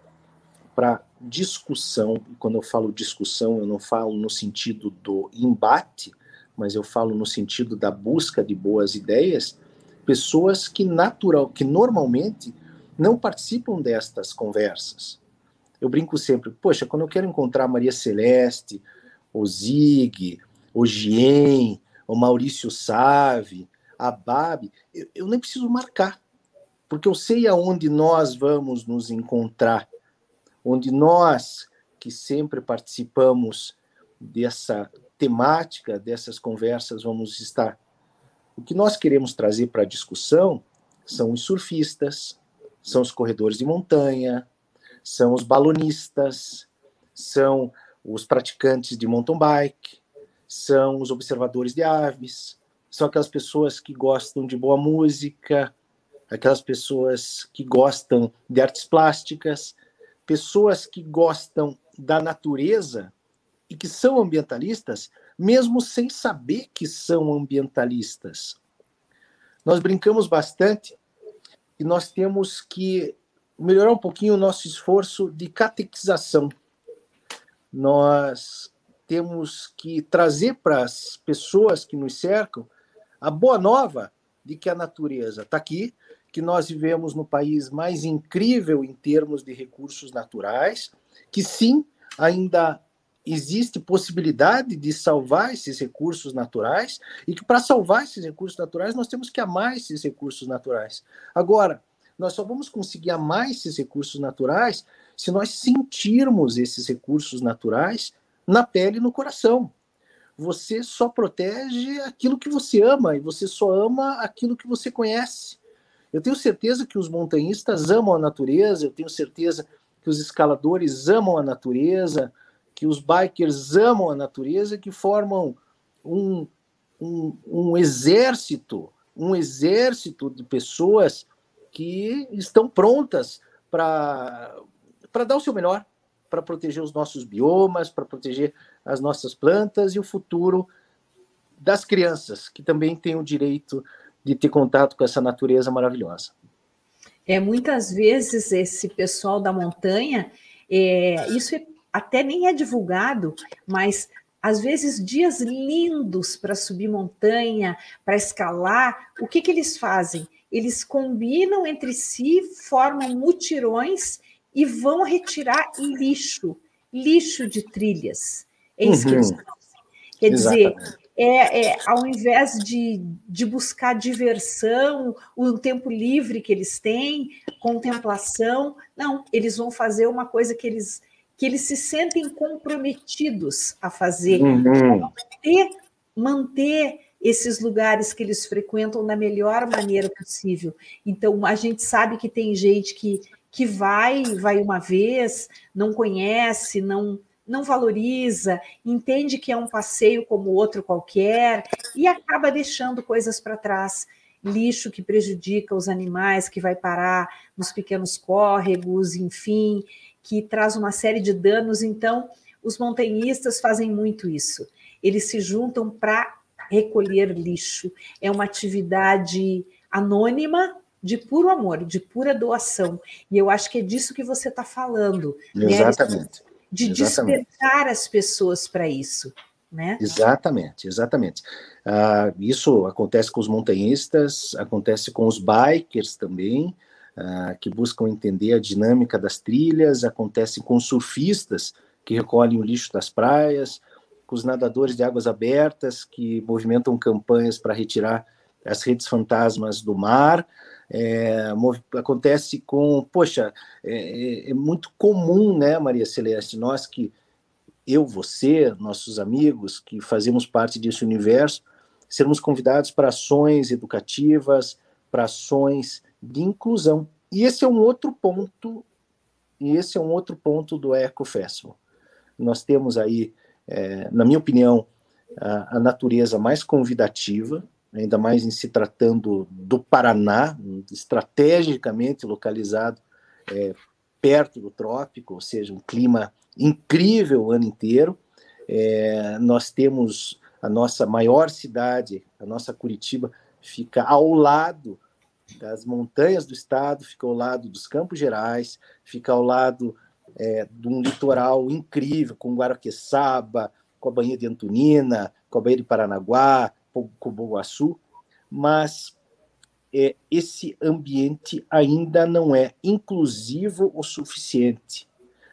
para discussão, e quando eu falo discussão, eu não falo no sentido do embate, mas eu falo no sentido da busca de boas ideias, pessoas que natural, que normalmente não participam destas conversas. Eu brinco sempre, poxa, quando eu quero encontrar Maria Celeste, o Zig, o Gien, o Maurício Save, a Babi, eu, eu nem preciso marcar, porque eu sei aonde nós vamos nos encontrar, onde nós que sempre participamos dessa temática, dessas conversas, vamos estar. O que nós queremos trazer para a discussão são os surfistas, são os corredores de montanha, são os balonistas, são os praticantes de mountain bike, são os observadores de aves, são aquelas pessoas que gostam de boa música, aquelas pessoas que gostam de artes plásticas, pessoas que gostam da natureza e que são ambientalistas, mesmo sem saber que são ambientalistas. Nós brincamos bastante e nós temos que melhorar um pouquinho o nosso esforço de catequização. Nós temos que trazer para as pessoas que nos cercam a boa nova de que a natureza está aqui, que nós vivemos no país mais incrível em termos de recursos naturais, que sim, ainda existe possibilidade de salvar esses recursos naturais e que para salvar esses recursos naturais nós temos que amar esses recursos naturais. Agora, nós só vamos conseguir amar esses recursos naturais se nós sentirmos esses recursos naturais na pele e no coração. Você só protege aquilo que você ama e você só ama aquilo que você conhece. Eu tenho certeza que os montanhistas amam a natureza, eu tenho certeza que os escaladores amam a natureza, que os bikers amam a natureza, que formam um, um, um exército, um exército de pessoas que estão prontas para dar o seu melhor, para proteger os nossos biomas, para proteger as nossas plantas e o futuro das crianças, que também têm o direito de ter contato com essa natureza maravilhosa. É, muitas vezes esse pessoal da montanha, é, isso é, até nem é divulgado, mas às vezes dias lindos para subir montanha, para escalar, o que, que eles fazem? Eles combinam entre si, formam mutirões e vão retirar lixo, lixo de trilhas. É isso uhum. que eles uhum. fazem. Quer Exatamente. dizer, é, é, ao invés de, de buscar diversão, o tempo livre que eles têm, contemplação, não, eles vão fazer uma coisa que eles, que eles se sentem comprometidos a fazer, uhum. manter, manter esses lugares que eles frequentam da melhor maneira possível. Então, a gente sabe que tem gente que, que vai, vai uma vez, não conhece, não não valoriza, entende que é um passeio como outro qualquer e acaba deixando coisas para trás. Lixo que prejudica os animais, que vai parar nos pequenos córregos, enfim, que traz uma série de danos. Então, os montanhistas fazem muito isso. Eles se juntam para recolher lixo. É uma atividade anônima, de puro amor, de pura doação. E eu acho que é disso que você está falando. Né? Exatamente. Né? de exatamente. despertar as pessoas para isso. Né? Exatamente, exatamente. Uh, isso acontece com os montanhistas, acontece com os bikers também, uh, que buscam entender a dinâmica das trilhas, acontece com os surfistas que recolhem o lixo das praias, com os nadadores de águas abertas que movimentam campanhas para retirar as redes fantasmas do mar, é, acontece com, poxa, é, é, é, muito comum, né, Maria Celeste, nós que, eu, você, nossos amigos que fazemos parte desse universo, sermos convidados para ações educativas, para ações de inclusão. E esse é um outro ponto, e esse é um outro ponto do Eco Festival. Nós temos aí, é, na minha opinião, a, a natureza mais convidativa, ainda mais em se tratando do Paraná, estrategicamente localizado é, perto do trópico, ou seja, um clima incrível o ano inteiro. É, nós temos a nossa maior cidade, a nossa Curitiba, fica ao lado das montanhas do estado, fica ao lado dos Campos Gerais, fica ao lado é, de um litoral incrível, com Guaraqueçaba, com a Baía de Antonina, com a Baía de Paranaguá, Cubuaçu, mas é, esse ambiente ainda não é inclusivo o suficiente.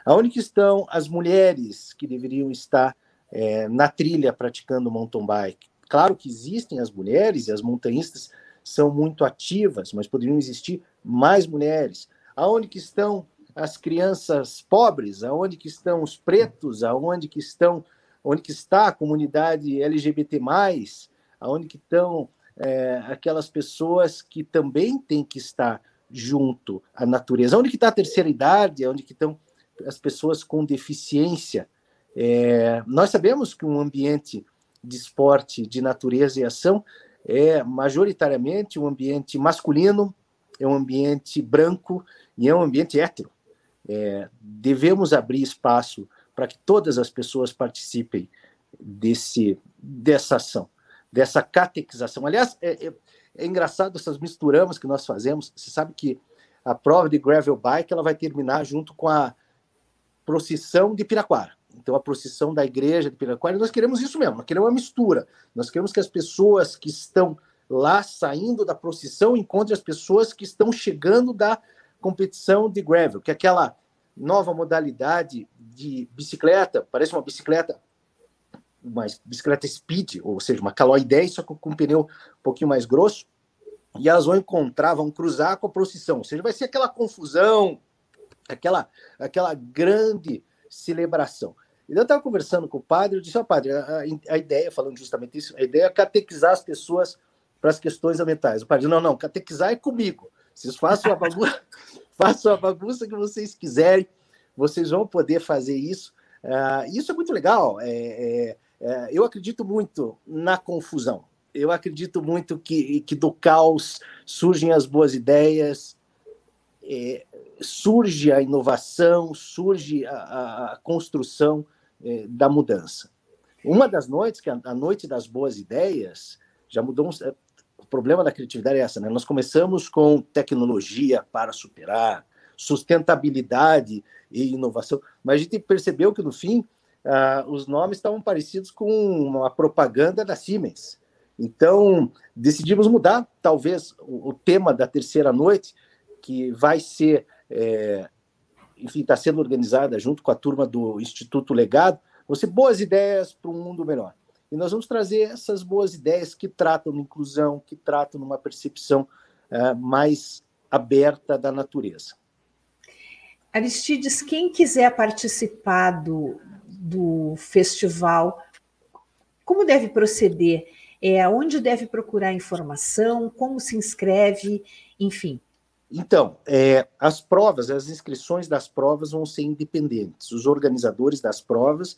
Aonde estão as mulheres que deveriam estar é, na trilha praticando mountain bike? Claro que existem as mulheres e as montanhistas são muito ativas, mas poderiam existir mais mulheres. Aonde que estão as crianças pobres? Aonde que estão os pretos? Aonde que estão? Onde que está a comunidade LGBT+, aonde que estão é, aquelas pessoas que também têm que estar junto à natureza. Onde que está a terceira idade? Onde que estão as pessoas com deficiência? É, nós sabemos que um ambiente de esporte, de natureza e ação é majoritariamente um ambiente masculino, é um ambiente branco e é um ambiente hétero. É, devemos abrir espaço para que todas as pessoas participem desse, dessa ação dessa catequização. Aliás, é, é, é engraçado essas misturamas que nós fazemos. Você sabe que a prova de gravel bike ela vai terminar junto com a procissão de Piraquara. então a procissão da igreja de Piraquara, nós queremos isso mesmo, nós queremos uma mistura. Nós queremos que as pessoas que estão lá saindo da procissão encontrem as pessoas que estão chegando da competição de gravel, que é aquela nova modalidade de bicicleta, parece uma bicicleta, uma bicicleta speed, ou seja, uma Caloi 10, só com um pneu um pouquinho mais grosso, e elas vão encontrar, vão cruzar com a procissão, ou seja, vai ser aquela confusão, aquela, aquela grande celebração. Eu estava conversando com o padre, eu disse, ó oh, padre, a, a, ideia, falando justamente isso, a ideia é catequizar as pessoas para as questões ambientais. O padre disse, não, não, catequizar é comigo. Vocês façam a bagunça, façam a bagunça que vocês quiserem, vocês vão poder fazer isso. Uh, isso é muito legal. É, é, é, eu acredito muito na confusão. Eu acredito muito que, que do caos surgem as boas ideias, é, surge a inovação, surge a, a construção é, da mudança. Uma das noites, que é a noite das boas ideias, já mudou. Um, o problema da criatividade é essa, né? Nós começamos com tecnologia para superar, sustentabilidade e inovação, mas a gente percebeu que no fim ah, os nomes estavam parecidos com uma propaganda da Siemens. Então decidimos mudar, talvez o, o tema da terceira noite, que vai ser é, enfim, está sendo organizada junto com a turma do Instituto Legado, você boas ideias para um mundo melhor. E nós vamos trazer essas boas ideias que tratam de inclusão, que tratam numa percepção uh, mais aberta da natureza. Aristides, quem quiser participar do, do festival, como deve proceder? É, onde deve procurar informação? Como se inscreve? Enfim. Então, é, as provas, as inscrições das provas vão ser independentes. Os organizadores das provas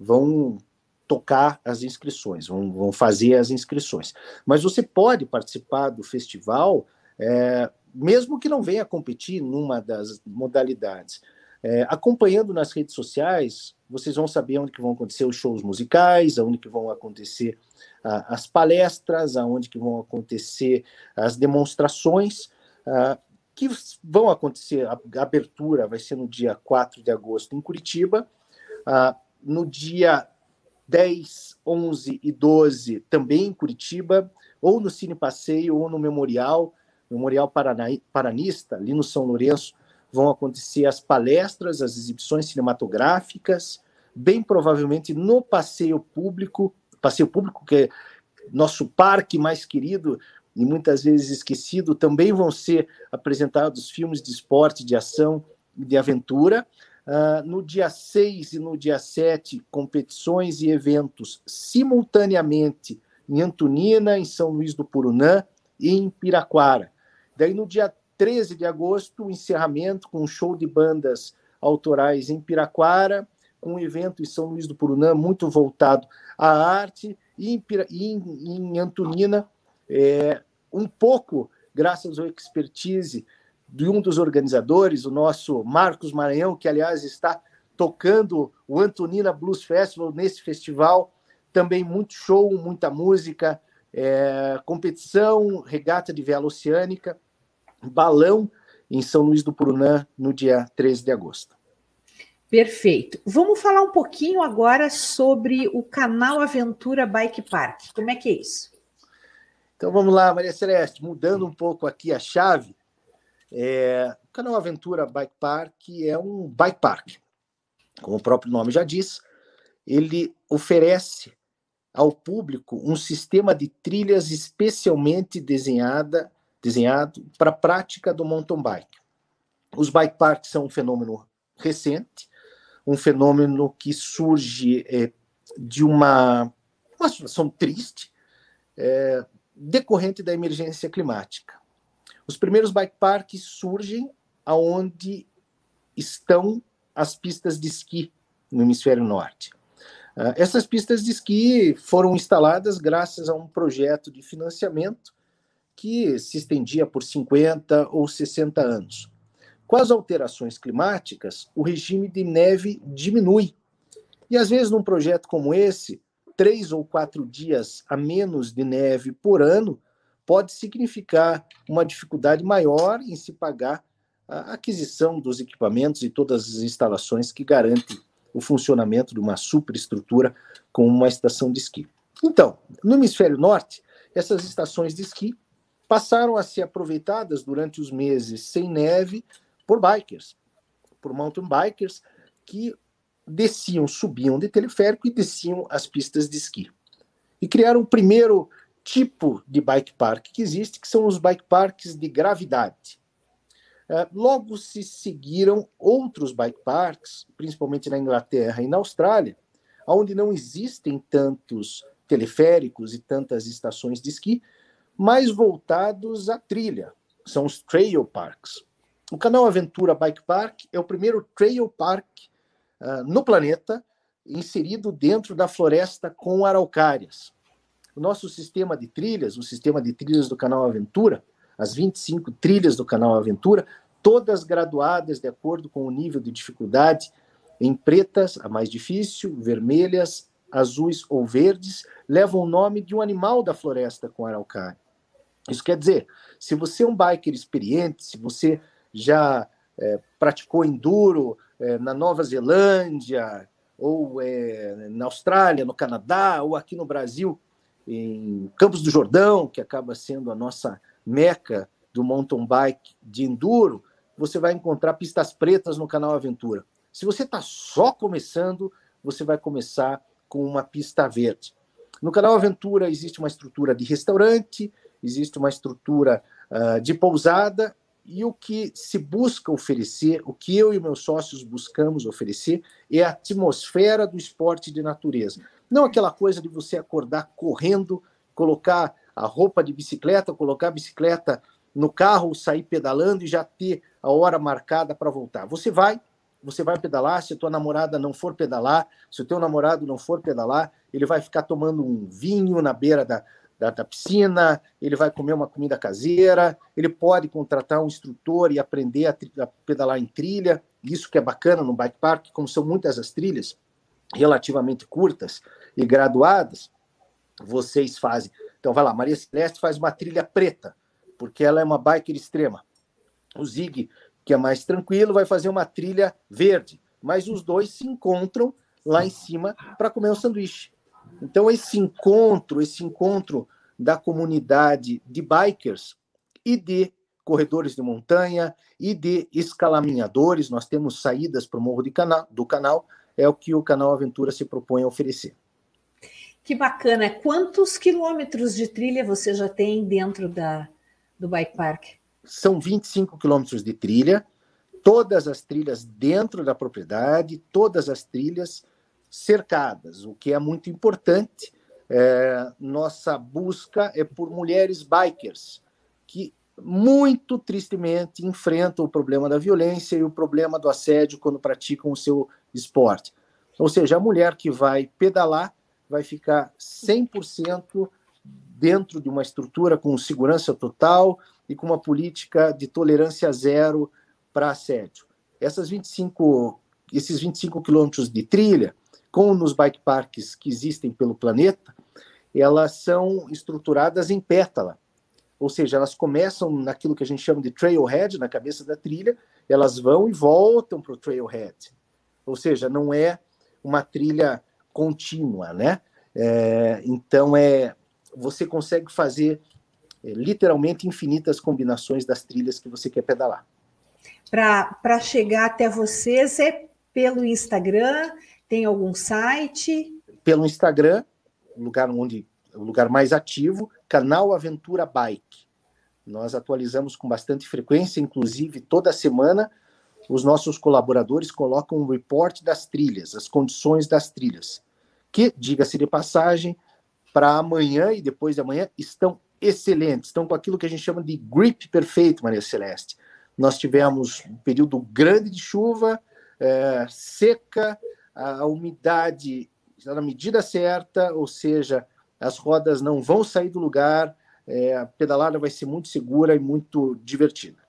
vão tocar as inscrições, vão, vão fazer as inscrições. Mas você pode participar do festival, é, mesmo que não venha competir numa das modalidades. É, acompanhando nas redes sociais, vocês vão saber onde que vão acontecer os shows musicais, onde que vão acontecer as palestras, aonde que vão acontecer as demonstrações. Que vão acontecer. A abertura vai ser no dia 4 de agosto em Curitiba. No dia 10, 11 e 12 também em Curitiba, ou no Cine Passeio, ou no Memorial, Memorial Parana, Paranista, ali no São Lourenço, vão acontecer as palestras, as exibições cinematográficas, bem provavelmente no passeio público, passeio público que é nosso parque mais querido, e muitas vezes esquecido, também vão ser apresentados filmes de esporte, de ação e de aventura. Uh, no dia 6 e no dia 7, competições e eventos simultaneamente em Antonina, em São Luís do Purunã e em Piraquara. Daí, no dia 13 de agosto, encerramento com um show de bandas autorais em Piraquara, com um evento em São Luís do Purunã muito voltado à arte, e em, em, em Antonina, é, um pouco graças ao expertise de um dos organizadores, o nosso Marcos Maranhão, que aliás está tocando o Antonina Blues Festival nesse festival. Também muito show, muita música, é, competição, regata de vela oceânica, balão em São Luís do Purunã no dia 13 de agosto. Perfeito. Vamos falar um pouquinho agora sobre o canal Aventura Bike Park. Como é que é isso? Então vamos lá, Maria Celeste, mudando um pouco aqui a chave. É, o canal Aventura Bike Park é um bike park. Como o próprio nome já diz, ele oferece ao público um sistema de trilhas especialmente desenhada, desenhado para a prática do mountain bike. Os bike parks são um fenômeno recente, um fenômeno que surge é, de uma, uma situação triste, é, decorrente da emergência climática. Os primeiros bike parks surgem aonde estão as pistas de esqui no hemisfério norte. Uh, essas pistas de esqui foram instaladas graças a um projeto de financiamento que se estendia por 50 ou 60 anos. Com as alterações climáticas, o regime de neve diminui. E às vezes, num projeto como esse, três ou quatro dias a menos de neve por ano pode significar uma dificuldade maior em se pagar a aquisição dos equipamentos e todas as instalações que garantem o funcionamento de uma superestrutura como uma estação de esqui. Então, no hemisfério norte, essas estações de esqui passaram a ser aproveitadas durante os meses sem neve por bikers, por mountain bikers que desciam, subiam de teleférico e desciam as pistas de esqui. E criaram o primeiro tipo de bike park que existe, que são os bike parks de gravidade. Uh, logo se seguiram outros bike parks, principalmente na Inglaterra e na Austrália, onde não existem tantos teleféricos e tantas estações de esqui, mais voltados à trilha. São os trail parks. O canal Aventura Bike Park é o primeiro trail park uh, no planeta inserido dentro da floresta com araucárias. O nosso sistema de trilhas, o sistema de trilhas do canal Aventura, as 25 trilhas do canal Aventura, todas graduadas de acordo com o nível de dificuldade, em pretas, a mais difícil, vermelhas, azuis ou verdes, levam o nome de um animal da floresta com araucária. Isso quer dizer, se você é um biker experiente, se você já é, praticou enduro é, na Nova Zelândia, ou é, na Austrália, no Canadá, ou aqui no Brasil, em Campos do Jordão, que acaba sendo a nossa meca do mountain bike de enduro, você vai encontrar pistas pretas no canal Aventura. Se você está só começando, você vai começar com uma pista verde. No canal Aventura existe uma estrutura de restaurante, existe uma estrutura uh, de pousada e o que se busca oferecer, o que eu e meus sócios buscamos oferecer, é a atmosfera do esporte de natureza. Não aquela coisa de você acordar correndo, colocar a roupa de bicicleta, colocar a bicicleta no carro, sair pedalando e já ter a hora marcada para voltar. Você vai, você vai pedalar, se a tua namorada não for pedalar, se o teu namorado não for pedalar, ele vai ficar tomando um vinho na beira da, da, da, piscina, ele vai comer uma comida caseira, ele pode contratar um instrutor e aprender a, a, pedalar em trilha, isso que é bacana no bike park, como são muitas as trilhas relativamente curtas e graduadas, vocês fazem. Então vai lá, Maria Celeste faz uma trilha preta, porque ela é uma biker extrema. O Zig, que é mais tranquilo, vai fazer uma trilha verde, mas os dois se encontram lá em cima para comer um sanduíche. Então, esse encontro, esse encontro da comunidade de bikers e de corredores de montanha e de escalaminhadores, nós temos saídas para o Morro canal, do Canal, é o que o Canal Aventura se propõe a oferecer. Que bacana! Quantos quilômetros de trilha você já tem dentro da, do bike park? São 25 quilômetros de trilha, todas as trilhas dentro da propriedade, todas as trilhas cercadas, o que é muito importante. É, nossa busca é por mulheres bikers que muito tristemente enfrentam o problema da violência e o problema do assédio quando praticam o seu esporte. Ou seja, a mulher que vai pedalar vai ficar 100% dentro de uma estrutura com segurança total e com uma política de tolerância zero para assédio. Essas 25, esses 25 quilômetros de trilha como nos bike parks que existem pelo planeta, elas são estruturadas em pétala. Ou seja, elas começam naquilo que a gente chama de trailhead, na cabeça da trilha, elas vão e voltam para o trailhead. Ou seja, não é uma trilha contínua, né? É, então, é, você consegue fazer é, literalmente infinitas combinações das trilhas que você quer pedalar. Para chegar até vocês é pelo Instagram, tem algum site? Pelo Instagram, lugar onde o lugar mais ativo, canal Aventura Bike. Nós atualizamos com bastante frequência, inclusive toda semana os nossos colaboradores colocam um report das trilhas, as condições das trilhas, que, diga-se de passagem, para amanhã e depois de amanhã estão excelentes, estão com aquilo que a gente chama de grip perfeito, Maria Celeste. Nós tivemos um período grande de chuva, é, seca, a umidade está na medida certa, ou seja, as rodas não vão sair do lugar, é, a pedalada vai ser muito segura e muito divertida.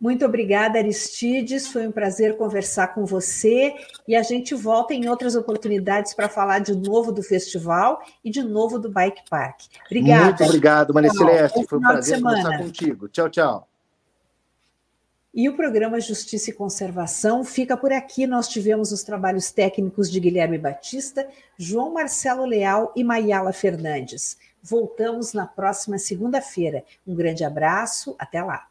Muito obrigada, Aristides. Foi um prazer conversar com você e a gente volta em outras oportunidades para falar de novo do festival e de novo do Bike Park. Obrigada. Muito obrigado, Maria Celeste. Foi um prazer conversar contigo. Tchau, tchau. E o programa Justiça e Conservação fica por aqui. Nós tivemos os trabalhos técnicos de Guilherme Batista, João Marcelo Leal e Maiala Fernandes. Voltamos na próxima segunda-feira. Um grande abraço, até lá.